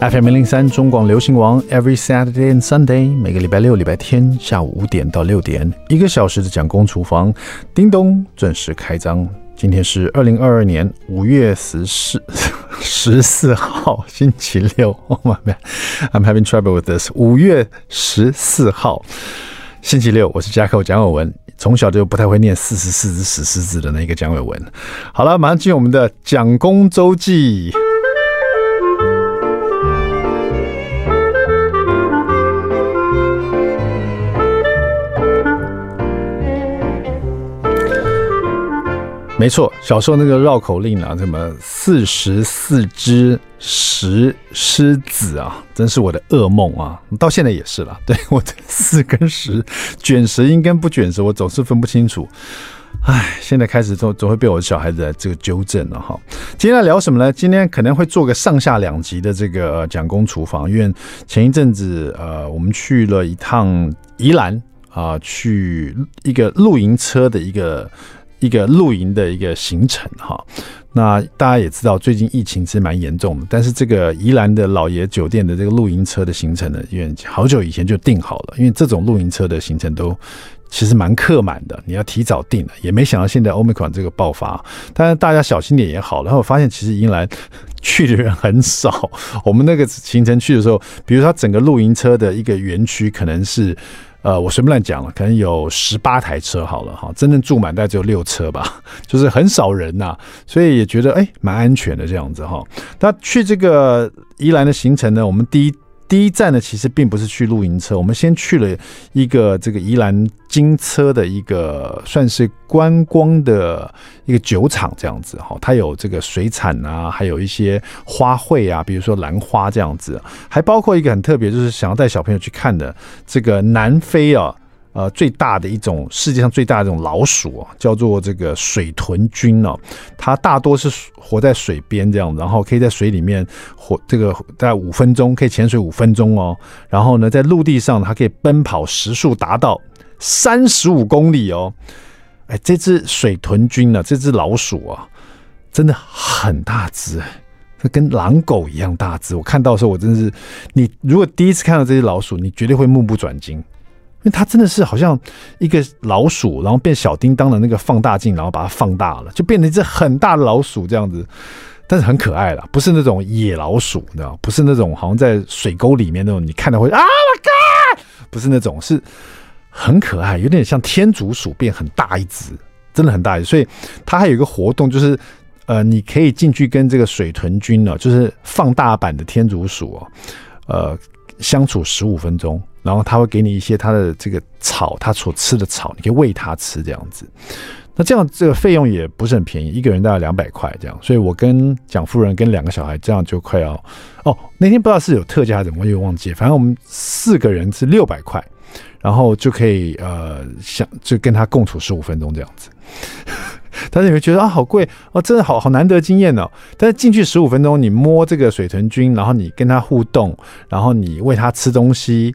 FM 零零三中广流行王，Every Saturday and Sunday，每个礼拜六、礼拜天下午五点到六点，一个小时的蒋公厨房，叮咚准时开张。今天是二零二二年五月十四 十四号，星期六。Oh my God，I'm having trouble with this。五月十四号，星期六，我是 jack 蒋伟文，从小就不太会念四十四只死狮子的那个蒋伟文。好了，马上进入我们的蒋公周记。没错，小时候那个绕口令啊，什么四十四只石狮子啊，真是我的噩梦啊！到现在也是了。对，我的四跟十，卷舌音跟不卷舌，我总是分不清楚。唉，现在开始总总会被我的小孩子来这个纠正了哈。今天来聊什么呢？今天可能会做个上下两集的这个蒋公厨房，因为前一阵子呃，我们去了一趟宜兰啊，去一个露营车的一个。一个露营的一个行程哈，那大家也知道，最近疫情其实蛮严重的。但是这个宜兰的老爷酒店的这个露营车的行程呢，因为好久以前就订好了，因为这种露营车的行程都其实蛮客满的，你要提早订了。也没想到现在欧美款这个爆发，当然大家小心点也好。然后我发现其实宜兰去的人很少。我们那个行程去的时候，比如说整个露营车的一个园区可能是。呃，我随便乱讲了，可能有十八台车好了哈，真正住满大概只有六车吧，就是很少人呐、所以也觉得诶蛮安全的这样子哈。那去这个宜兰的行程呢，我们第一。第一站呢，其实并不是去露营车，我们先去了一个这个宜兰金车的一个算是观光的一个酒厂这样子哈，它有这个水产啊，还有一些花卉啊，比如说兰花这样子，还包括一个很特别，就是想要带小朋友去看的这个南非啊。呃，最大的一种世界上最大的一种老鼠啊，叫做这个水豚菌哦。它大多是活在水边这样，然后可以在水里面活这个大概五分钟，可以潜水五分钟哦。然后呢，在陆地上它可以奔跑时速达到三十五公里哦。哎，这只水豚菌呢，这只老鼠啊，真的很大只，跟狼狗一样大只。我看到的时候，我真是，你如果第一次看到这些老鼠，你绝对会目不转睛。因为它真的是好像一个老鼠，然后变小叮当的那个放大镜，然后把它放大了，就变成一只很大的老鼠这样子，但是很可爱了，不是那种野老鼠，你知道，不是那种好像在水沟里面那种，你看到会啊我靠，不是那种，是很可爱，有点像天竺鼠变很大一只，真的很大一只。所以它还有一个活动，就是呃，你可以进去跟这个水豚君呢，就是放大版的天竺鼠哦，呃，相处十五分钟。然后他会给你一些他的这个草，他所吃的草，你可以喂他吃这样子。那这样这个费用也不是很便宜，一个人大概两百块这样。所以我跟蒋夫人跟两个小孩这样就快要哦，那天不知道是有特价还是怎么，我又忘记。反正我们四个人是六百块，然后就可以呃，想就跟他共处十五分钟这样子。但是你会觉得啊，好贵哦，真的好好难得经验哦。但是进去十五分钟，你摸这个水豚菌，然后你跟他互动，然后你喂他吃东西。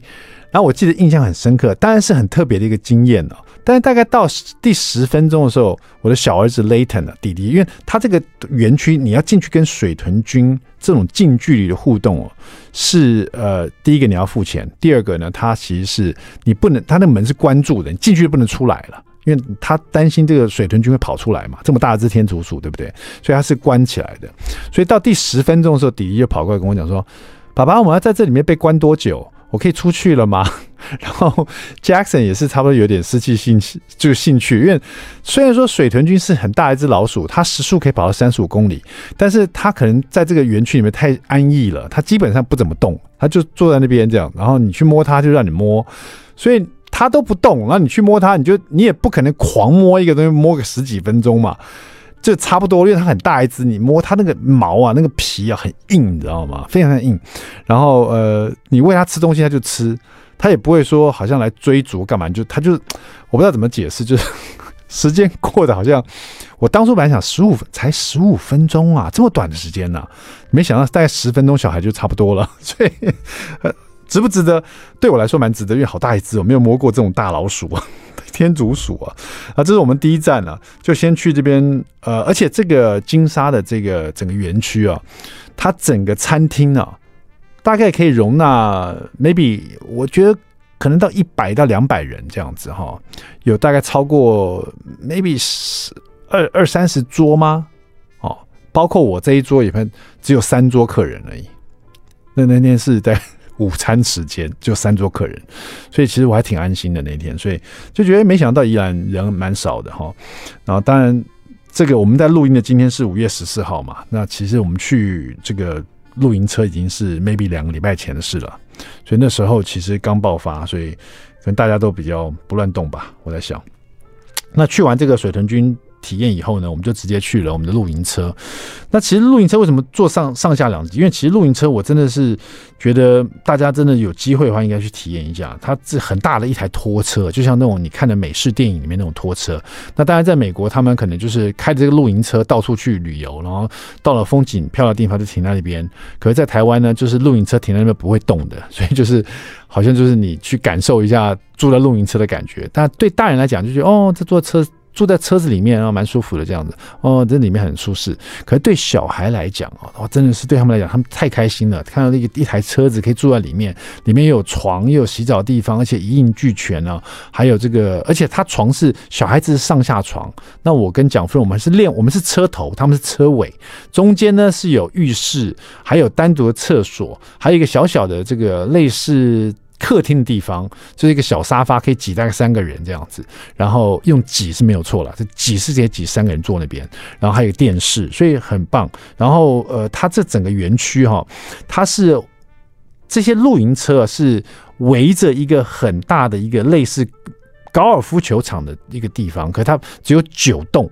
然后我记得印象很深刻，当然是很特别的一个经验了。但是大概到第十分钟的时候，我的小儿子 Layton 啊弟弟，因为他这个园区你要进去跟水豚君这种近距离的互动哦，是呃第一个你要付钱，第二个呢，他其实是你不能，他那门是关住的，你进去就不能出来了，因为他担心这个水豚君会跑出来嘛，这么大只天竺鼠，对不对？所以他是关起来的。所以到第十分钟的时候，弟弟就跑过来跟我讲说：“爸爸，我们要在这里面被关多久？”我可以出去了吗？然后 Jackson 也是差不多有点失去兴趣，就兴趣，因为虽然说水豚君是很大一只老鼠，它时速可以跑到三十五公里，但是它可能在这个园区里面太安逸了，它基本上不怎么动，它就坐在那边这样，然后你去摸它就让你摸，所以它都不动，然后你去摸它，你就你也不可能狂摸一个东西摸个十几分钟嘛。就差不多，因为它很大一只，你摸它那个毛啊，那个皮啊很硬，你知道吗？非常的硬。然后呃，你喂它吃东西，它就吃，它也不会说好像来追逐干嘛，就它就我不知道怎么解释，就是时间过得好像我当初本来想十五分才十五分钟啊，这么短的时间呢、没想到大概十分钟小孩就差不多了，所以。值不值得？对我来说蛮值得，因为好大一只，我没有摸过这种大老鼠啊，天竺鼠啊。啊，这是我们第一站啊，就先去这边。呃，而且这个金沙的这个整个园区啊，它整个餐厅、啊，大概可以容纳 maybe 我觉得可能到一百到两百人这样子哈，有大概超过 maybe 十二二三十桌吗？哦，包括我这一桌也分只有三桌客人而已。那那天是在午餐时间，就三桌客人，所以其实我还挺安心的那天，所以就觉得没想到宜兰人蛮少的哈。然后当然。这个我们在录音的今天是五月十四号嘛，那其实我们去这个露营车已经是 maybe 两个礼拜前的事了，所以那时候其实刚爆发，所以可能大家都比较不乱动吧，我在想。那去完这个水豚军体验以后呢，我们就直接去了我们的露营车。那其实露营车为什么坐上上下两级？因为其实露营车我真的是觉得大家真的有机会的话，应该去体验一下。它是很大的一台拖车，就像那种你看的美式电影里面那种拖车。那当然在美国，他们可能就是开着这个露营车到处去旅游，然后到了风景漂亮的地方就停在那边。可是，在台湾呢，就是露营车停在那边不会动的，所以就是好像就是你去感受一下住在露营车的感觉。但对大人来讲，就觉得哦，这坐车。住在车子里面，然后蛮舒服的这样子哦，这里面很舒适。可是对小孩来讲哦，哇，真的是对他们来讲，他们太开心了。看到那个一台车子可以住在里面，里面又有床，又有洗澡的地方，而且一应俱全呢。还有这个，而且他床是小孩子上下床。那我跟蒋夫人，我们是练，我们是车头，他们是车尾，中间呢是有浴室，还有单独的厕所，还有一个小小的这个类似。客厅的地方就是一个小沙发，可以挤大概三个人这样子，然后用挤是没有错了，这挤是直接挤三个人坐那边，然后还有电视，所以很棒。然后呃，它这整个园区哈，它是这些露营车是围着一个很大的一个类似高尔夫球场的一个地方，可它只有九栋。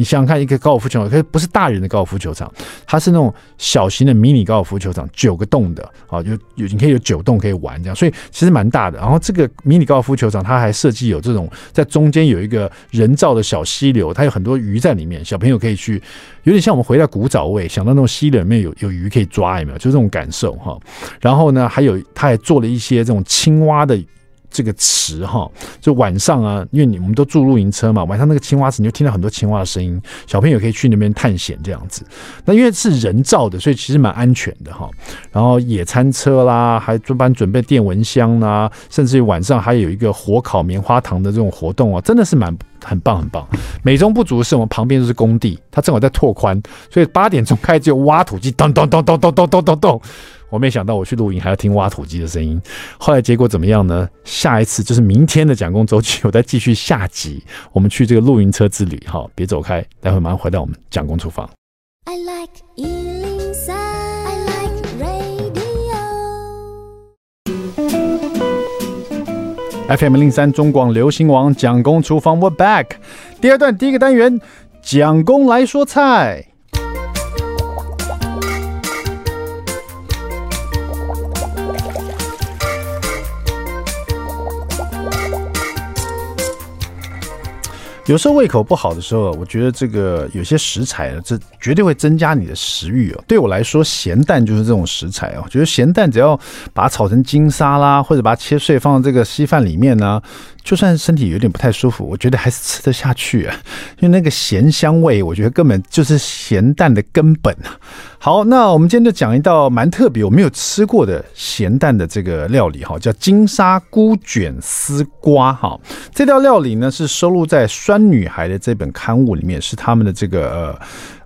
你想想看，一个高尔夫球场，可是不是大人的高尔夫球场，它是那种小型的迷你高尔夫球场，九个洞的啊，有有你可以有九洞可以玩这样，所以其实蛮大的。然后这个迷你高尔夫球场，它还设计有这种在中间有一个人造的小溪流，它有很多鱼在里面，小朋友可以去，有点像我们回到古早味，想到那种溪里面有有鱼可以抓，有没有？就这种感受哈。然后呢，还有它还做了一些这种青蛙的。这个池哈，就晚上啊，因为你们都住露营车嘛，晚上那个青蛙池，你就听到很多青蛙的声音。小朋友可以去那边探险这样子。那因为是人造的，所以其实蛮安全的哈。然后野餐车啦，还专门准备电蚊香啦，甚至于晚上还有一个火烤棉花糖的这种活动啊，真的是蛮很棒很棒。美中不足的是，我们旁边就是工地，它正好在拓宽，所以八点钟开始就挖土机，咚咚咚咚咚咚咚咚咚。我没想到我去露营还要听挖土机的声音，后来结果怎么样呢？下一次就是明天的蒋公周记，我再继续下集，我们去这个露营车之旅。好，别走开，待会马上回到我们蒋公厨房。I like 103, I like radio. FM 零三中广流行王蒋公厨房，We're back。第二段第一个单元，蒋公来说菜。有时候胃口不好的时候，我觉得这个有些食材，这绝对会增加你的食欲哦。对我来说，咸蛋就是这种食材哦。我觉得咸蛋只要把它炒成金沙啦，或者把它切碎放到这个稀饭里面呢。就算身体有点不太舒服，我觉得还是吃得下去啊，因为那个咸香味，我觉得根本就是咸蛋的根本。好，那我们今天就讲一道蛮特别，我没有吃过的咸蛋的这个料理哈，叫金沙菇卷丝瓜哈。这道料理呢是收录在《酸女孩》的这本刊物里面，是他们的这个呃。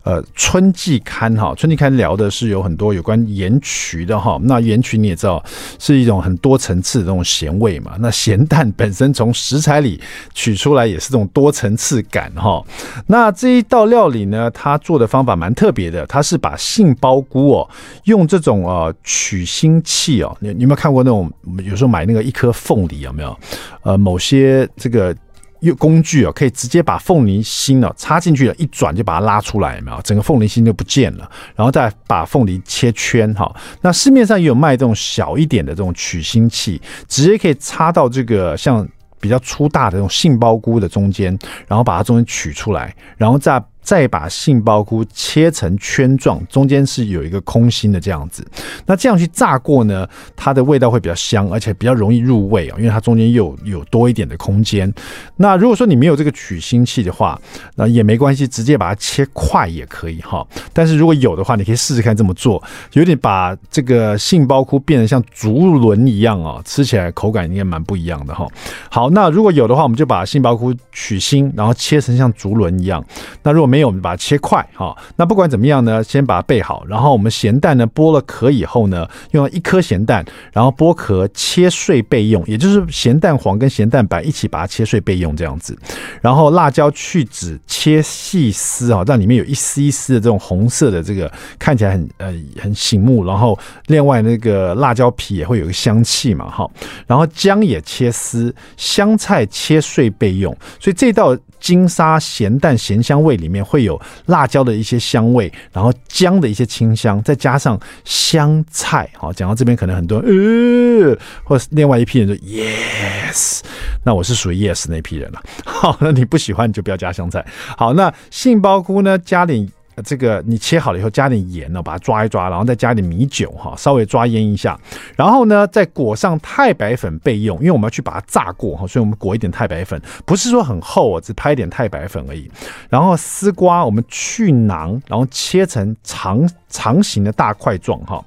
呃，春季刊哈，春季刊聊的是有很多有关盐曲的哈。那盐曲你也知道是一种很多层次的这种咸味嘛。那咸蛋本身从食材里取出来也是这种多层次感哈。那这一道料理呢，它做的方法蛮特别的，它是把杏鲍菇哦，用这种呃取腥器哦，你你有没有看过那种有时候买那个一颗凤梨有没有？呃，某些这个。用工具啊，可以直接把凤梨心呢插进去了，一转就把它拉出来，有没有？整个凤梨心就不见了，然后再把凤梨切圈哈。那市面上也有卖这种小一点的这种取心器，直接可以插到这个像比较粗大的这种杏鲍菇的中间，然后把它中间取出来，然后再再把杏鲍菇切成圈状，中间是有一个空心的这样子。那这样去炸过呢，它的味道会比较香，而且比较容易入味啊，因为它中间又有多一点的空间。那如果说你没有这个取芯器的话，那也没关系，直接把它切块也可以哈。但是如果有的话，你可以试试看这么做，有点把这个杏鲍菇变得像竹轮一样啊，吃起来口感应该蛮不一样的哈。好，那如果有的话，我们就把杏鲍菇取芯，然后切成像竹轮一样。那如果没有，我们把它切块哈。那不管怎么样呢，先把它备好。然后我们咸蛋呢，剥了壳以后呢，用一颗咸蛋，然后剥壳切碎备用，也就是咸蛋黄跟咸蛋白一起把它切碎备用这样子。然后辣椒去籽切细丝啊，让里面有一丝一丝的这种红色的这个看起来很呃很醒目。然后另外那个辣椒皮也会有个香气嘛哈。然后姜也切丝，香菜切碎备用。所以这道金沙咸蛋咸香味里面会有辣椒的一些香味，然后姜的一些清香，再加上香菜。好，讲到这边可能很多人呃，或是另外一批人说 yes，那我是属于 yes 那批人了。好，那你不喜欢你就不要加香菜。好，那杏鲍菇呢，加点。这个你切好了以后，加点盐呢，把它抓一抓，然后再加点米酒哈，稍微抓腌一下，然后呢，再裹上太白粉备用，因为我们要去把它炸过哈，所以我们裹一点太白粉，不是说很厚哦，只拍一点太白粉而已。然后丝瓜我们去囊，然后切成长长形的大块状哈，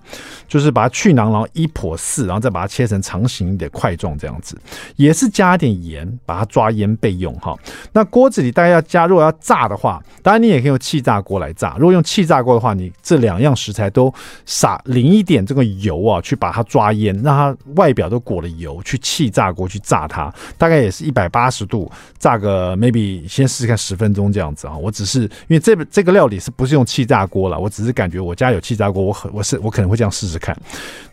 就是把它去囊，然后一剖四，然后再把它切成长形的块状这样子，也是加点盐，把它抓腌备用哈。那锅子里大家要加，如果要炸的话，当然你也可以用气炸锅来炸。如果用气炸锅的话，你这两样食材都撒淋一点这个油啊，去把它抓腌，让它外表都裹了油，去气炸锅去炸它，大概也是一百八十度炸个 maybe 先试试看十分钟这样子啊。我只是因为这这个料理是不是用气炸锅了？我只是感觉我家有气炸锅，我很我是我可能会这样试试看。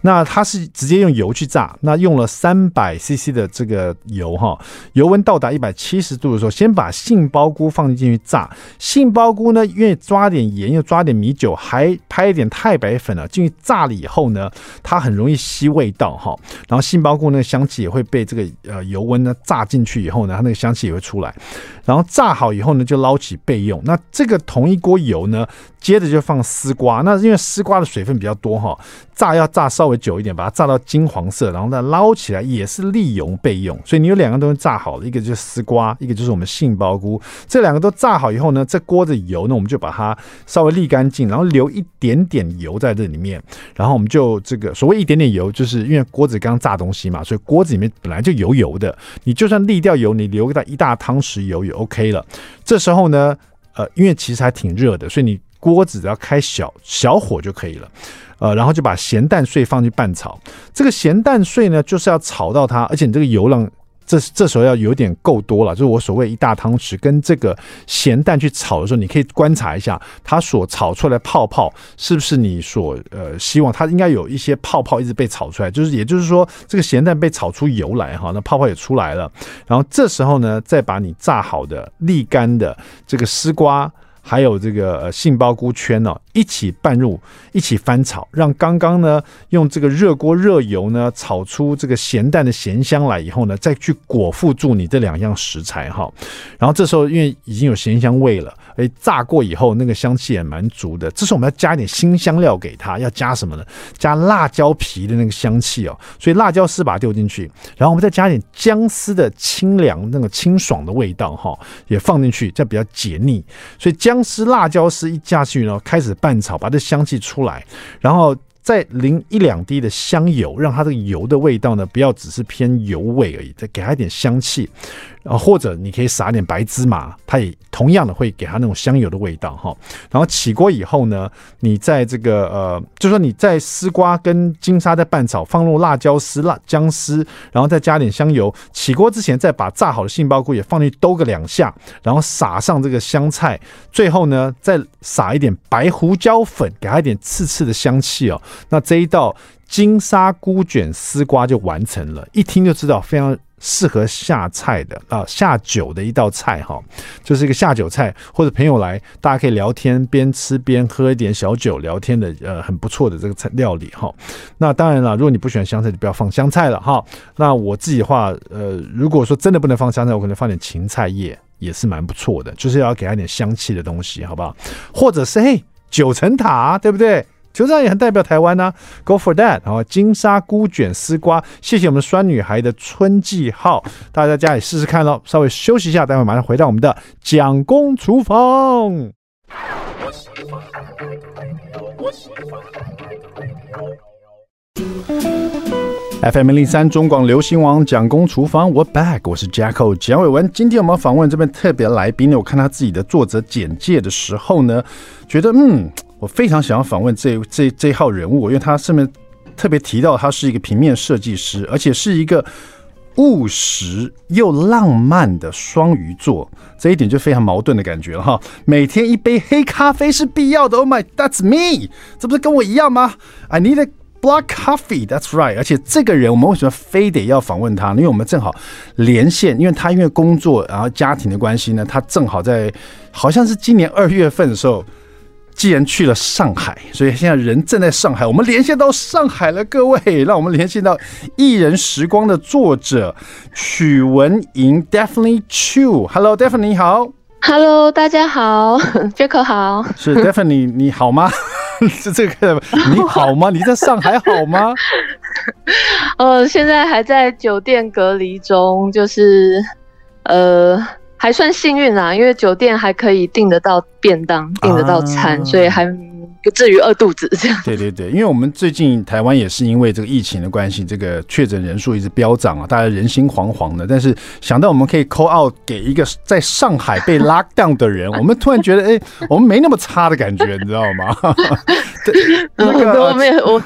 那它是直接用油去炸，那用了三百 CC 的这个油哈，油温到达一百七十度的时候，先把杏鲍菇放进去炸。杏鲍菇呢，因为抓点盐，又抓点米酒，还拍一点太白粉啊，进去炸了以后呢，它很容易吸味道哈。然后杏鲍菇那个香气也会被这个呃油温呢炸进去以后呢，它那个香气也会出来。然后炸好以后呢，就捞起备用。那这个同一锅油呢，接着就放丝瓜。那是因为丝瓜的水分比较多哈，炸要炸稍微久一点，把它炸到金黄色，然后再捞起来也是利用备用。所以你有两个东西炸好了，一个就是丝瓜，一个就是我们杏鲍菇。这两个都炸好以后呢，这锅子油呢，我们就把它稍微沥干净，然后留一点点油在这里面。然后我们就这个所谓一点点油，就是因为锅子刚炸东西嘛，所以锅子里面本来就油油的。你就算沥掉油，你留个一大汤匙油也。OK 了，这时候呢，呃，因为其实还挺热的，所以你锅子只要开小小火就可以了，呃，然后就把咸蛋碎放进去拌炒。这个咸蛋碎呢，就是要炒到它，而且你这个油浪。这这时候要有点够多了，就是我所谓一大汤匙跟这个咸蛋去炒的时候，你可以观察一下它所炒出来泡泡是不是你所呃希望它应该有一些泡泡一直被炒出来，就是也就是说这个咸蛋被炒出油来哈，那泡泡也出来了，然后这时候呢，再把你炸好的沥干的这个丝瓜。还有这个呃杏鲍菇圈呢，一起拌入，一起翻炒，让刚刚呢用这个热锅热油呢炒出这个咸蛋的咸香来以后呢，再去裹附住你这两样食材哈。然后这时候因为已经有咸香味了，哎，炸过以后那个香气也蛮足的。这时候我们要加一点新香料给它，要加什么呢？加辣椒皮的那个香气哦。所以辣椒丝把它丢进去，然后我们再加一点姜丝的清凉那个清爽的味道哈，也放进去，这样比较解腻。所以姜。丝、辣椒丝一加进去呢，开始拌炒，把这香气出来，然后再淋一两滴的香油，让它这个油的味道呢，不要只是偏油味而已，再给它一点香气。啊，或者你可以撒点白芝麻，它也同样的会给它那种香油的味道哈。然后起锅以后呢，你在这个呃，就说你在丝瓜跟金沙在拌炒，放入辣椒丝、辣姜丝，然后再加点香油。起锅之前再把炸好的杏鲍菇也放进去兜个两下，然后撒上这个香菜，最后呢再撒一点白胡椒粉，给它一点刺刺的香气哦。那这一道金沙菇卷丝瓜就完成了，一听就知道非常。适合下菜的啊，下酒的一道菜哈，就是一个下酒菜，或者朋友来，大家可以聊天，边吃边喝一点小酒聊天的，呃，很不错的这个菜料理哈。那当然了，如果你不喜欢香菜，就不要放香菜了哈。那我自己的话，呃，如果说真的不能放香菜，我可能放点芹菜叶，也是蛮不错的，就是要给它点香气的东西，好不好？或者是嘿，九层塔，对不对？球场也很代表台湾呢、，Go for that！好，金沙菇卷丝瓜，谢谢我们酸女孩的春季号，大家在家里试试看喽。稍微休息一下，待会马上回到我们的蒋公厨房。FM 零三中广流行王蒋公厨房，We're back，我是 Jacko 蒋伟文。今天我们访问这边特别来宾呢，我看他自己的作者简介的时候呢，觉得嗯。我非常想要访问这这这一号人物，因为他上面特别提到他是一个平面设计师，而且是一个务实又浪漫的双鱼座，这一点就非常矛盾的感觉了哈。每天一杯黑咖啡是必要的，Oh my, that's me，这不是跟我一样吗？I need a black coffee, that's right。而且这个人我们为什么非得要访问他？因为我们正好连线，因为他因为工作然后家庭的关系呢，他正好在好像是今年二月份的时候。既然去了上海，所以现在人正在上海。我们连线到上海了，各位，让我们连线到《艺人时光》的作者曲文莹，Daphne Chiu。Hello，Daphne，你好。Hello，大家好，Jack 好。是 Definitely 你好吗？是这个，你好吗？你在上海好吗？呃，现在还在酒店隔离中，就是呃。还算幸运啦，因为酒店还可以订得到便当，订得到餐，啊、所以还不至于饿肚子这样。对对对，因为我们最近台湾也是因为这个疫情的关系，这个确诊人数一直飙涨啊，大家人心惶惶的。但是想到我们可以 call out 给一个在上海被 lock down 的人，我们突然觉得，哎、欸，我们没那么差的感觉，你知道吗？对，那个我没有我。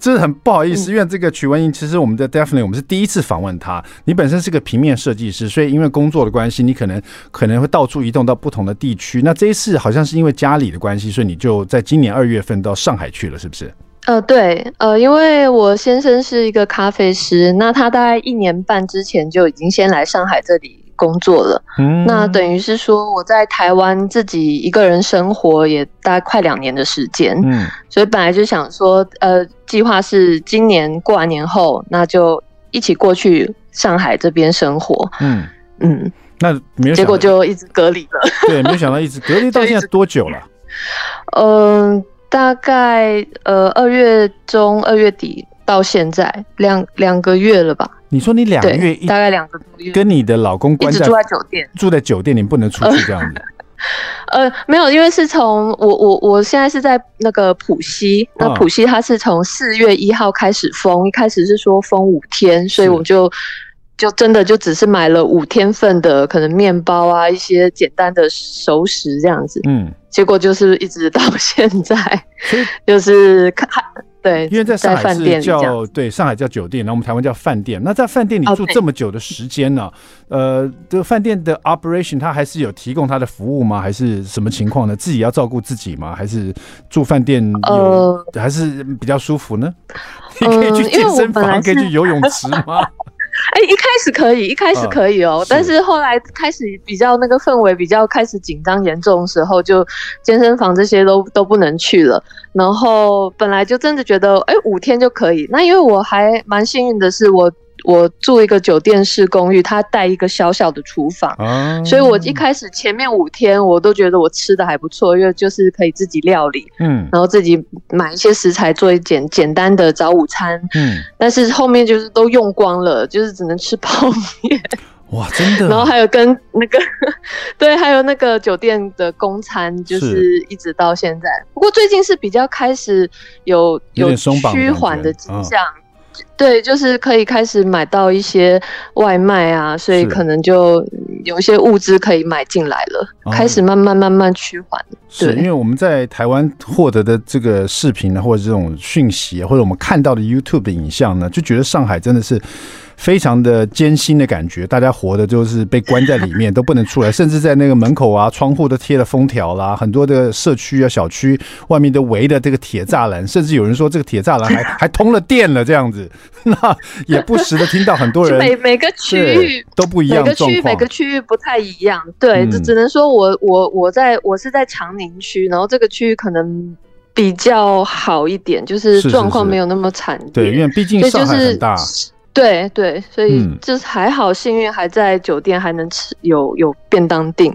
这是很不好意思，因为这个曲文英，其实我们在 Definitely 我们是第一次访问他。你本身是个平面设计师，所以因为工作的关系，你可能可能会到处移动到不同的地区。那这一次好像是因为家里的关系，所以你就在今年二月份到上海去了，是不是？呃，对，呃，因为我先生是一个咖啡师，那他大概一年半之前就已经先来上海这里。工作了，嗯，那等于是说我在台湾自己一个人生活也大概快两年的时间，嗯，所以本来就想说，呃，计划是今年过完年后，那就一起过去上海这边生活，嗯。嗯，那没有，结果就一直隔离了，对，没有想到一直隔离到 现在多久了？嗯、呃，大概呃二月中二月底到现在两两个月了吧。你说你两个月一，大概两个多月，跟你的老公关在住在酒店，住在酒店，你不能出去这样子。呃，呃，没有，因为是从我我我现在是在那个浦西，那浦西它是从四月一号开始封，一开始是说封五天，所以我就就真的就只是买了五天份的可能面包啊，一些简单的熟食这样子。嗯，结果就是一直到 现在，就是看。对，因为在上海是叫对上海叫酒店，然后我们台湾叫饭店。那在饭店里住这么久的时间呢、啊？呃，这个饭店的 operation 它还是有提供它的服务吗？还是什么情况呢？自己要照顾自己吗？还是住饭店有、呃、还是比较舒服呢？你可以去健身房，可以去游泳池吗？哎、欸，一开始可以，一开始可以哦、喔，但是后来开始比较那个氛围比较开始紧张严重的时候，就健身房这些都都不能去了。然后本来就真的觉得，哎、欸，五天就可以。那因为我还蛮幸运的是我。我住一个酒店式公寓，它带一个小小的厨房，啊，所以我一开始前面五天我都觉得我吃的还不错，因为就是可以自己料理，嗯，然后自己买一些食材做一简简单的早午餐，嗯，但是后面就是都用光了，就是只能吃泡面，哇，真的，然后还有跟那个 对，还有那个酒店的公餐，就是一直到现在，不过最近是比较开始有有趋缓的迹象。对，就是可以开始买到一些外卖啊，所以可能就有一些物资可以买进来了，开始慢慢慢慢趋缓。是因为我们在台湾获得的这个视频呢，或者这种讯息，或者我们看到的 YouTube 的影像呢，就觉得上海真的是。非常的艰辛的感觉，大家活的就是被关在里面，都不能出来，甚至在那个门口啊、窗户都贴了封条啦，很多的社区啊、小区外面都围的这个铁栅栏，甚至有人说这个铁栅栏还 还通了电了这样子，那也不时的听到很多人 每每个区域都不一样，每个区域每个区域不太一样，对，就、嗯、只能说我我我在我是在长宁区，然后这个区域可能。比较好一点，就是状况没有那么惨。对，因为毕竟上海很大。对对，所以就是还好，幸运还在酒店还能吃，有有便当订。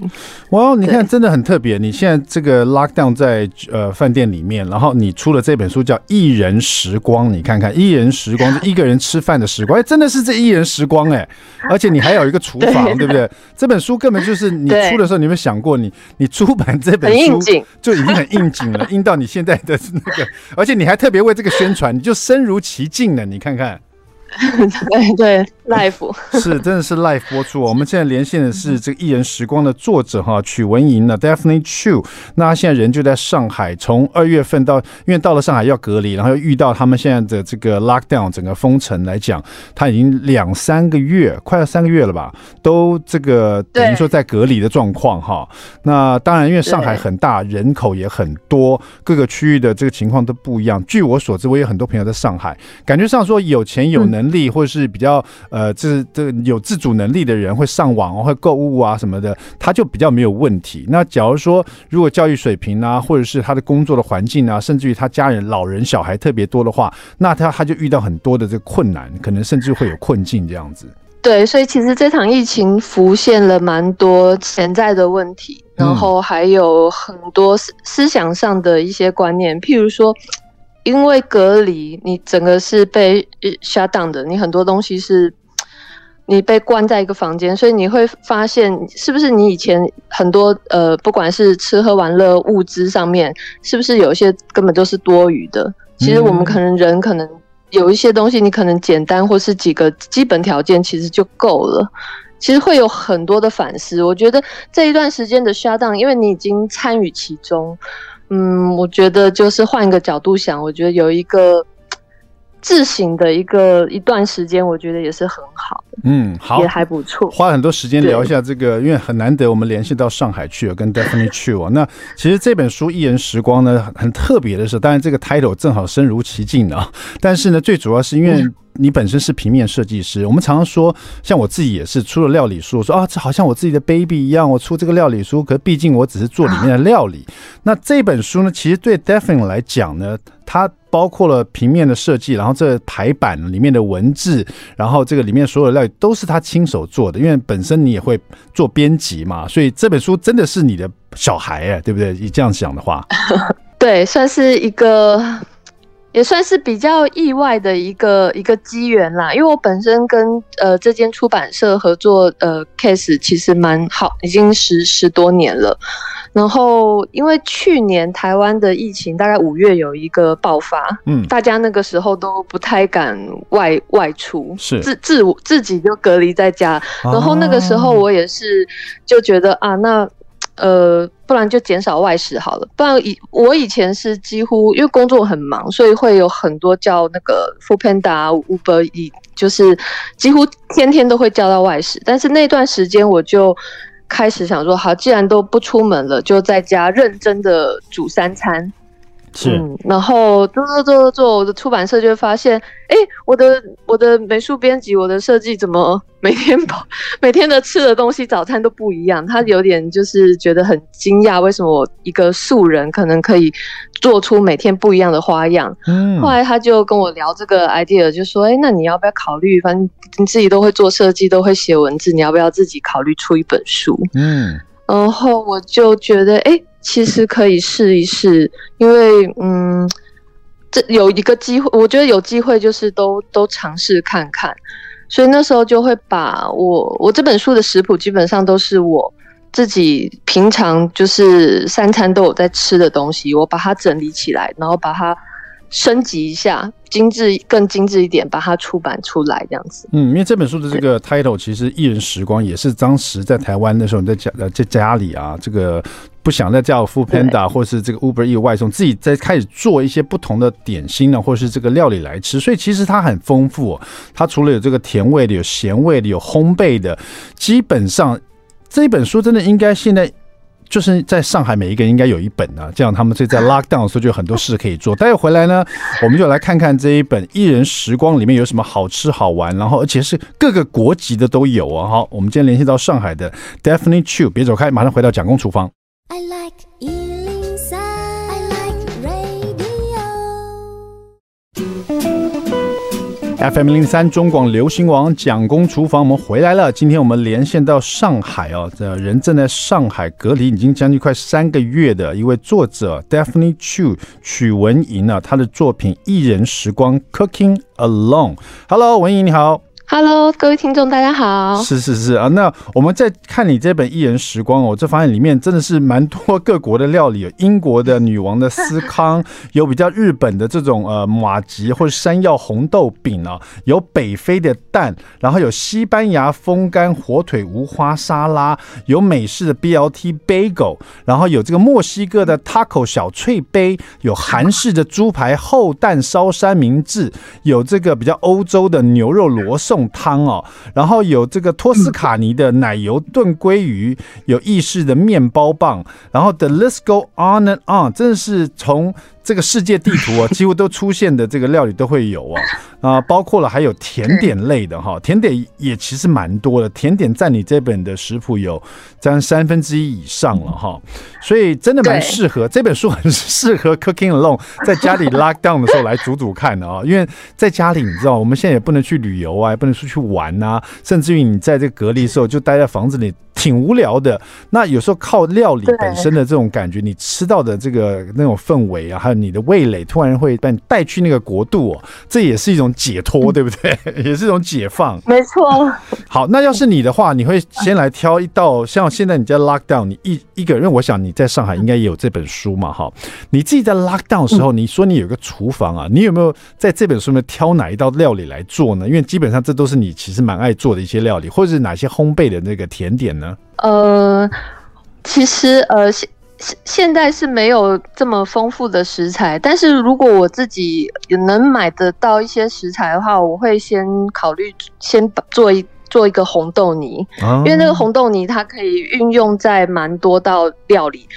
哇，你看真的很特别。你现在这个 lockdown 在呃饭店里面，然后你出了这本书叫《一人时光》，你看看一人时光是一个人吃饭的时光，哎，真的是这一人时光哎，而且你还有一个厨 房，对不对？这本书根本就是你出的时候，你有没有想过你你出版这本书就已经很应景了，应到你现在的那个，而且你还特别为这个宣传，你就身如其境了，你看看。对对，Life 是真的是 Life 播出。我们现在连线的是这个《艺人时光》的作者哈，曲文莹呢，Daphne Chu。那他现在人就在上海，从二月份到，因为到了上海要隔离，然后又遇到他们现在的这个 lockdown，整个封城来讲，他已经两三个月，快要三个月了吧，都这个等于说在隔离的状况哈。那当然，因为上海很大，人口也很多，各个区域的这个情况都不一样。据我所知，我有很多朋友在上海，感觉上说有钱有能。能力或者是比较呃，这这有自主能力的人会上网会购物啊什么的，他就比较没有问题。那假如说如果教育水平啊，或者是他的工作的环境啊，甚至于他家人老人小孩特别多的话，那他他就遇到很多的这个困难，可能甚至会有困境这样子。对，所以其实这场疫情浮现了蛮多潜在的问题，然后还有很多思思想上的一些观念，譬如说。因为隔离，你整个是被 shut down 的，你很多东西是你被关在一个房间，所以你会发现，是不是你以前很多呃，不管是吃喝玩乐物资上面，是不是有些根本都是多余的？其实我们可能人可能有一些东西，你可能简单或是几个基本条件，其实就够了。其实会有很多的反思。我觉得这一段时间的 shut down，因为你已经参与其中。嗯，我觉得就是换一个角度想，我觉得有一个自省的一个一段时间，我觉得也是很好的。嗯，好，也还不错。花很多时间聊一下这个，因为很难得我们联系到上海去，跟 Daphne 去哦。那其实这本书《一人时光》呢，很特别的是，当然这个 title 正好身如其境啊。但是呢，最主要是因为。你本身是平面设计师，我们常常说，像我自己也是出了料理书，说啊，这好像我自己的 baby 一样，我出这个料理书，可毕竟我只是做里面的料理。那这本书呢，其实对 Daphne 来讲呢，它包括了平面的设计，然后这排版里面的文字，然后这个里面所有的料都是他亲手做的，因为本身你也会做编辑嘛，所以这本书真的是你的小孩哎，对不对？你这样想的话，对，算是一个。也算是比较意外的一个一个机缘啦，因为我本身跟呃这间出版社合作呃 case 其实蛮好，已经十十多年了。然后因为去年台湾的疫情大概五月有一个爆发，嗯，大家那个时候都不太敢外外出，是自自我自己就隔离在家。然后那个时候我也是就觉得啊，那。呃，不然就减少外食好了。不然以我以前是几乎因为工作很忙，所以会有很多叫那个 Foodpanda、Uber 以就是几乎天天都会叫到外食。但是那段时间我就开始想说，好，既然都不出门了，就在家认真的煮三餐。是，嗯，然后做做做做做，我的出版社就会发现，哎，我的我的美术编辑，我的设计怎么每天每天的吃的东西早餐都不一样？他有点就是觉得很惊讶，为什么我一个素人可能可以做出每天不一样的花样？嗯，后来他就跟我聊这个 idea，就说，哎，那你要不要考虑？反正你自己都会做设计，都会写文字，你要不要自己考虑出一本书？嗯，然后我就觉得，哎。其实可以试一试，因为嗯，这有一个机会，我觉得有机会就是都都尝试看看，所以那时候就会把我我这本书的食谱基本上都是我自己平常就是三餐都有在吃的东西，我把它整理起来，然后把它。升级一下，精致更精致一点，把它出版出来这样子。嗯，因为这本书的这个 title 其实《一人时光》也是当时在台湾的时候你在家呃在家里啊，这个不想再叫 Foodpanda 或是这个 Uber Eats 外送，自己再开始做一些不同的点心呢，或是这个料理来吃。所以其实它很丰富哦，它除了有这个甜味的，有咸味的，有烘焙的，基本上这一本书真的应该现在。就是在上海，每一个人应该有一本啊，这样他们所以在 lockdown 的时候就有很多事可以做。待会回来呢，我们就来看看这一本《一人时光》里面有什么好吃好玩，然后而且是各个国籍的都有啊。好，我们今天联系到上海的 Daphne Chiu，别走开，马上回到蒋公厨房。I like FM 零三中广流行网蒋公厨房，我们回来了。今天我们连线到上海哦，这人正在上海隔离已经将近快三个月的一位作者 Daphne Chu 曲文莹啊，他的作品《一人时光 Cooking Alone》。Hello，文莹你好。Hello，各位听众，大家好。是是是啊，那我们在看你这本《一人时光》哦，我这发现里面真的是蛮多各国的料理，有英国的女王的司康，有比较日本的这种呃马吉或者山药红豆饼啊，有北非的蛋，然后有西班牙风干火腿无花沙拉，有美式的 BLT bagel，然后有这个墨西哥的 taco 小脆杯，有韩式的猪排厚蛋烧三明治，有这个比较欧洲的牛肉罗宋。汤哦，然后有这个托斯卡尼的奶油炖鲑鱼，有意式的面包棒，然后 The list go on and on，真的是从。这个世界地图啊，几乎都出现的这个料理都会有啊啊，包括了还有甜点类的哈，甜点也其实蛮多的，甜点占你这本的食谱有占三分之一以上了哈，所以真的蛮适合这本书，很适合 cooking alone，在家里 lock down 的时候来煮煮看的啊，因为在家里你知道，我们现在也不能去旅游啊，也不能出去玩啊，甚至于你在这个隔离的时候就待在房子里。挺无聊的，那有时候靠料理本身的这种感觉，你吃到的这个那种氛围啊，还有你的味蕾，突然会把你带去那个国度哦，这也是一种解脱，对不对？也是一种解放。没错。好，那要是你的话，你会先来挑一道，像现在你在 lockdown，你一一个人，因为我想你在上海应该也有这本书嘛，哈，你自己在 lockdown 的时候，你说你有个厨房啊，你有没有在这本书里面挑哪一道料理来做呢？因为基本上这都是你其实蛮爱做的一些料理，或者是哪些烘焙的那个甜点呢？呃，其实呃现现现在是没有这么丰富的食材，但是如果我自己能买得到一些食材的话，我会先考虑先做一做一个红豆泥，因为那个红豆泥它可以运用在蛮多道料理，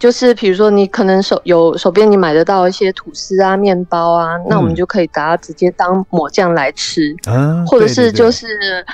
就是比如说你可能手有手边你买得到一些吐司啊、面包啊，那我们就可以把它直接当抹酱来吃，或者是就是。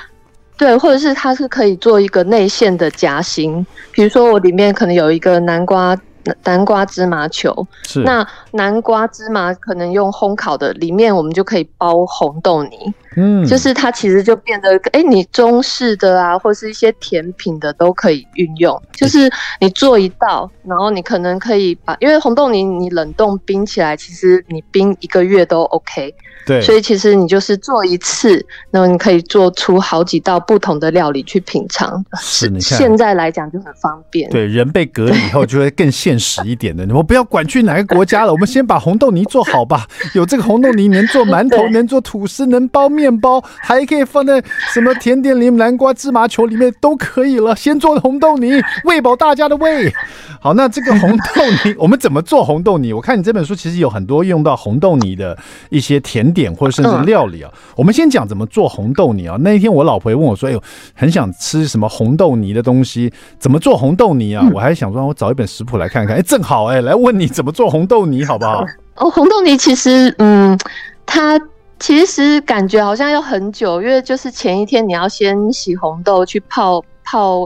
对，或者是它是可以做一个内馅的夹心，比如说我里面可能有一个南瓜南瓜芝麻球，是。那南瓜芝麻可能用烘烤的，里面我们就可以包红豆泥，嗯，就是它其实就变得，哎，你中式的啊，或是一些甜品的都可以运用，就是你做一道，然后你可能可以把，因为红豆泥你冷冻冰起来，其实你冰一个月都 OK。对，所以其实你就是做一次，那么你可以做出好几道不同的料理去品尝。是，你看现在来讲就很方便。对，人被隔离以后就会更现实一点的。我不要管去哪个国家了，我们先把红豆泥做好吧。有这个红豆泥，能做馒头，能做吐司，能包面包，还可以放在什么甜点里、南瓜芝麻球里面都可以了。先做红豆泥，喂饱大家的胃。好，那这个红豆泥，我们怎么做红豆泥？我看你这本书其实有很多用到红豆泥的一些甜点或者甚至料理啊。我们先讲怎么做红豆泥啊。那一天我老婆也问我说：“哎呦，很想吃什么红豆泥的东西？怎么做红豆泥啊？”我还想说，我找一本食谱来看看。哎，正好哎，来问你怎么做红豆泥好不好？哦，红豆泥其实，嗯，它其实感觉好像要很久，因为就是前一天你要先洗红豆去泡泡。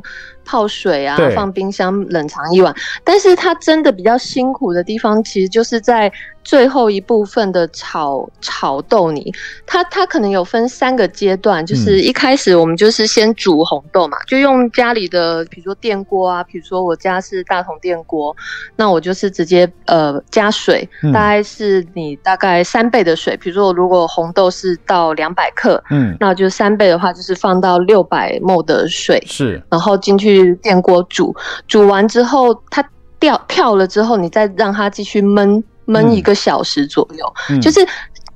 泡水啊，放冰箱冷藏一晚。但是它真的比较辛苦的地方，其实就是在最后一部分的炒炒豆泥。它它可能有分三个阶段，就是一开始我们就是先煮红豆嘛，就用家里的，比如说电锅啊，比如说我家是大桶电锅，那我就是直接呃加水，大概是你大概三倍的水。比如说如果红豆是到两百克，嗯，那就三倍的话就是放到六百 ml 的水，是，然后进去。电锅煮，煮完之后它掉跳了之后，你再让它继续焖焖一个小时左右，嗯、就是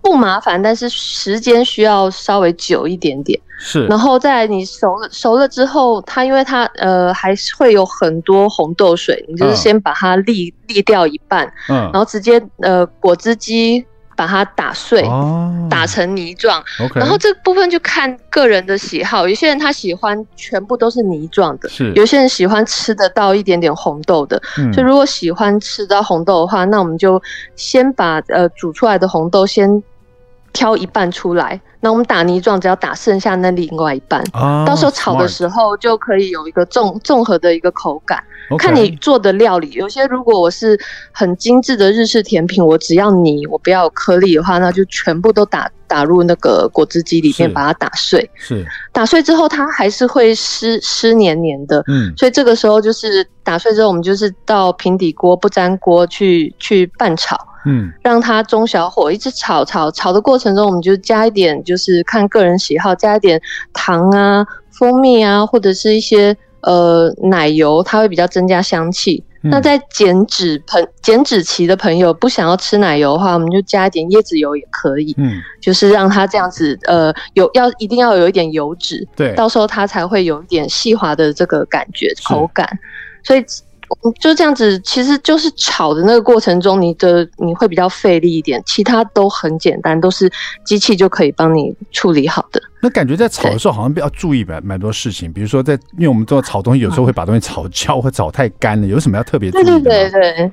不麻烦，但是时间需要稍微久一点点。是，然后在你熟了熟了之后，它因为它呃还是会有很多红豆水，你就是先把它沥沥掉一半，嗯，然后直接呃果汁机。把它打碎，哦、打成泥状。然后这部分就看个人的喜好，有些人他喜欢全部都是泥状的，是有些人喜欢吃得到一点点红豆的。嗯、所以如果喜欢吃到红豆的话，那我们就先把呃煮出来的红豆先挑一半出来。那我们打泥状，只要打剩下那另外一半，哦、到时候炒的时候就可以有一个综综合的一个口感。看你做的料理，有些如果我是很精致的日式甜品，我只要泥，我不要有颗粒的话，那就全部都打打入那个果汁机里面，把它打碎。是打碎之后，它还是会湿湿黏黏的。嗯，所以这个时候就是打碎之后，我们就是到平底锅不粘锅去去拌炒。嗯，让它中小火一直炒炒炒的过程中，我们就加一点，就是看个人喜好，加一点糖啊、蜂蜜啊，或者是一些呃奶油，它会比较增加香气。嗯、那在减脂朋减脂期的朋友不想要吃奶油的话，我们就加一点椰子油也可以。嗯，就是让它这样子呃有要一定要有一点油脂，对，到时候它才会有一点细滑的这个感觉口感，所以。就这样子，其实就是炒的那个过程中，你的你会比较费力一点，其他都很简单，都是机器就可以帮你处理好的。那感觉在炒的时候好像比较注意蛮蛮多事情，比如说在，因为我们做炒东西有时候会把东西炒焦或炒太干了，有什么要特别注意的？对对对对，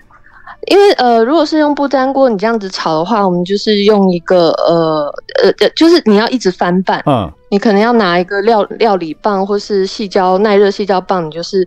因为呃，如果是用不粘锅，你这样子炒的话，我们就是用一个呃呃，就是你要一直翻拌，嗯，你可能要拿一个料料理棒或是细胶耐热细胶棒，你就是。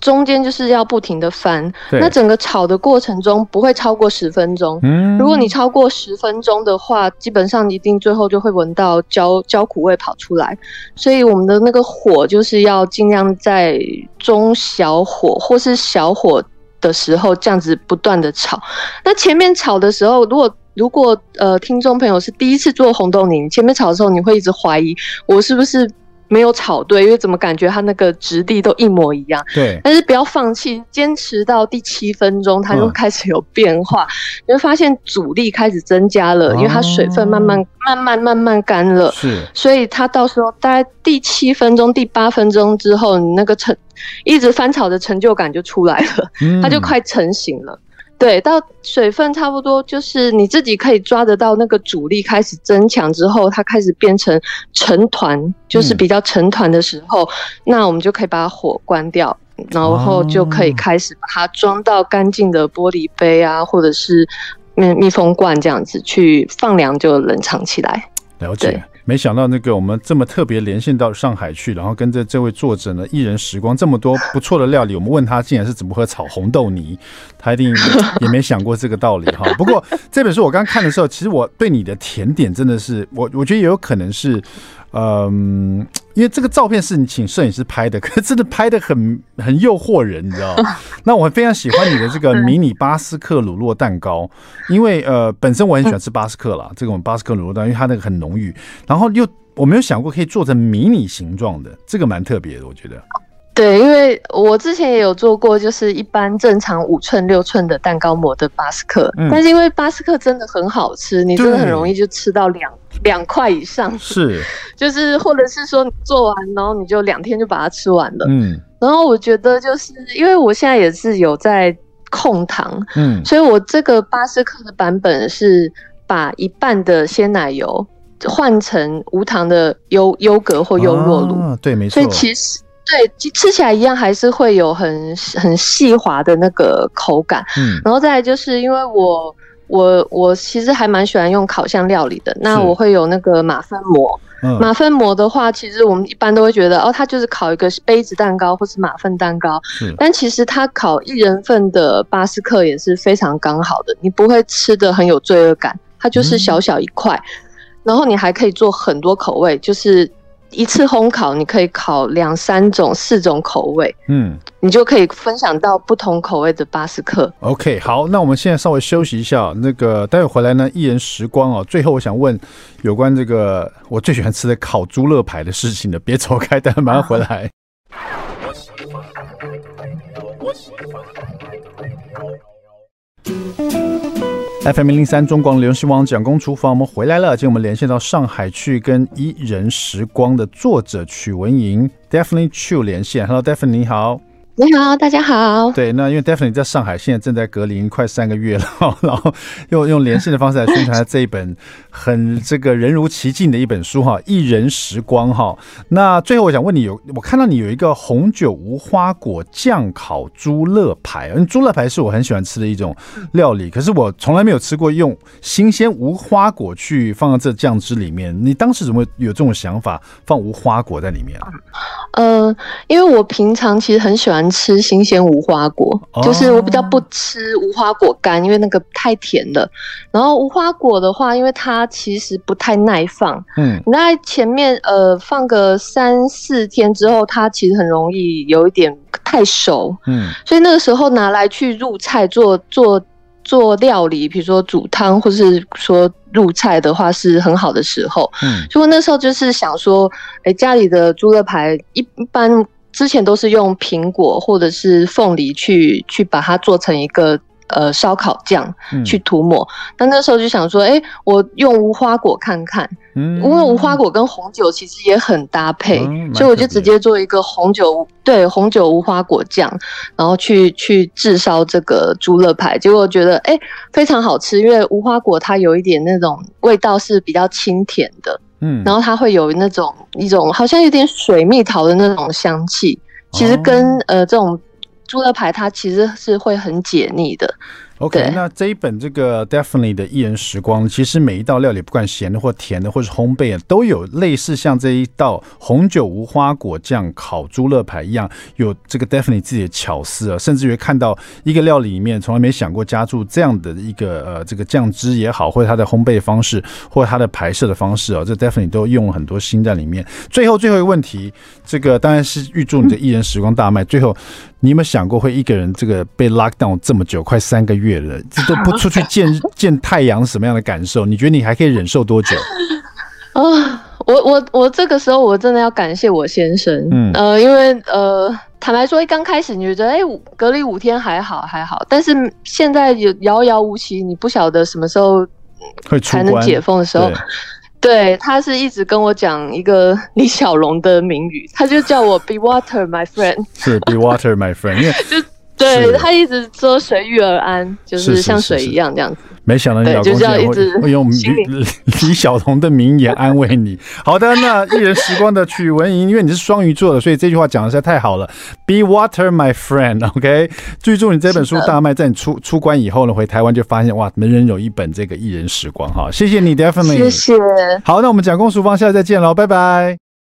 中间就是要不停的翻，那整个炒的过程中不会超过十分钟。嗯，如果你超过十分钟的话，基本上一定最后就会闻到焦焦苦味跑出来。所以我们的那个火就是要尽量在中小火或是小火的时候这样子不断的炒。那前面炒的时候，如果如果呃听众朋友是第一次做红豆泥，前面炒的时候你会一直怀疑我是不是。没有炒对，因为怎么感觉它那个质地都一模一样。对，但是不要放弃，坚持到第七分钟，它就开始有变化，嗯、你会发现阻力开始增加了，因为它水分慢慢、哦、慢慢慢慢干了。是，所以它到时候大概第七分钟、第八分钟之后，你那个成一直翻炒的成就感就出来了，嗯、它就快成型了。对，到水分差不多，就是你自己可以抓得到那个阻力开始增强之后，它开始变成成团，就是比较成团的时候，嗯、那我们就可以把火关掉，然后就可以开始把它装到干净的玻璃杯啊，或者是密密封罐这样子去放凉，就冷藏起来。了解。没想到那个我们这么特别连线到上海去，然后跟着这位作者呢，一人时光这么多不错的料理，我们问他竟然是怎么喝炒红豆泥，他一定 也没想过这个道理哈。不过这本书我刚看的时候，其实我对你的甜点真的是我我觉得也有可能是。嗯，因为这个照片是你请摄影师拍的，可是真的拍的很很诱惑人，你知道？那我非常喜欢你的这个 迷你巴斯克乳酪蛋糕，因为呃，本身我很喜欢吃巴斯克啦，这种巴斯克乳酪蛋，因为它那个很浓郁，然后又我没有想过可以做成迷你形状的，这个蛮特别的，我觉得。对，因为我之前也有做过，就是一般正常五寸六寸的蛋糕模的巴斯克，嗯、但是因为巴斯克真的很好吃，你真的很容易就吃到两两块以上，是，就是或者是说你做完，然后你就两天就把它吃完了，嗯，然后我觉得就是因为我现在也是有在控糖，嗯，所以我这个巴斯克的版本是把一半的鲜奶油换成无糖的优优格或优酪乳，啊，对，没错，所以其实。对，吃起来一样，还是会有很很细滑的那个口感。嗯，然后再来就是因为我我我其实还蛮喜欢用烤箱料理的，那我会有那个马芬膜。嗯，马芬膜的话，其实我们一般都会觉得哦，它就是烤一个杯子蛋糕或是马芬蛋糕。但其实它烤一人份的巴斯克也是非常刚好的，你不会吃得很有罪恶感，它就是小小一块，嗯，然后你还可以做很多口味，就是。一次烘烤，你可以烤两三种、四种口味，嗯，你就可以分享到不同口味的巴斯克。OK，好，那我们现在稍微休息一下，那个待会回来呢，一人时光哦。最后我想问有关这个我最喜欢吃的烤猪肋排的事情的，别走开，待会马上回来。FM 零零三中广流行网蒋公厨房，我们回来了。今天我们连线到上海去跟一人时光的作者曲文莹，Definitely Q 连线。Hello，Definitely 你好。你好，大家好。对，那因为 Daphne 在上海，现在正在隔离快三个月了，然后用用连线的方式来宣传这一本很这个人如其境的一本书哈，《一人时光》哈。那最后我想问你，有我看到你有一个红酒无花果酱烤猪肋排，因为猪肋排是我很喜欢吃的一种料理，可是我从来没有吃过用新鲜无花果去放到这酱汁里面。你当时怎么有这种想法放无花果在里面？呃，因为我平常其实很喜欢。吃新鲜无花果，就是我比较不吃无花果干，因为那个太甜了。然后无花果的话，因为它其实不太耐放，嗯，你在前面呃放个三四天之后，它其实很容易有一点太熟，嗯，所以那个时候拿来去入菜做做做料理，比如说煮汤或是说入菜的话，是很好的时候，嗯，所以我那时候就是想说，哎，家里的猪肋排一般。之前都是用苹果或者是凤梨去去把它做成一个呃烧烤酱去涂抹，那、嗯、那时候就想说，哎、欸，我用无花果看看，嗯，因为无花果跟红酒其实也很搭配，嗯、所以我就直接做一个红酒对红酒无花果酱，然后去去炙烧这个猪肋排，结果觉得哎、欸、非常好吃，因为无花果它有一点那种味道是比较清甜的。嗯，然后它会有那种一种好像有点水蜜桃的那种香气，其实跟呃这种猪肋排它其实是会很解腻的。OK，那这一本这个 Daphne 的一人时光，其实每一道料理，不管咸的或甜的，或是烘焙的，都有类似像这一道红酒无花果酱烤猪肋排一样，有这个 Daphne 自己的巧思啊，甚至于看到一个料理里面从来没想过加注这样的一个呃这个酱汁也好，或者它的烘焙方式，或者它的排摄的方式啊，这 Daphne 都用了很多心在里面。最后最后一个问题，这个当然是预祝你的一人时光大卖。最后。你有没有想过会一个人这个被 lock down 这么久，快三个月了，这都不出去见 见太阳，什么样的感受？你觉得你还可以忍受多久？啊、呃，我我我这个时候我真的要感谢我先生，嗯呃，因为呃，坦白说，一刚开始你觉得哎、欸，隔离五天还好还好，但是现在有遥遥无期，你不晓得什么时候会才能解封的时候。对，他是一直跟我讲一个李小龙的名语，他就叫我 Be water, my friend。是 Be water, my friend，因为 就对他一直说随遇而安，就是像水一样这样子。没想到你老公竟然会会用李李小龙的名言安慰你。好的，那一人时光的曲文莹，因为你是双鱼座的，所以这句话讲的实在太好了。Be water, my friend。OK，预祝你这本书大卖，在你出出关以后呢，回台湾就发现哇，没人有一本这个一人时光哈。谢谢你，Definitely。谢谢。好，那我们蒋公厨房下次再见喽，拜拜。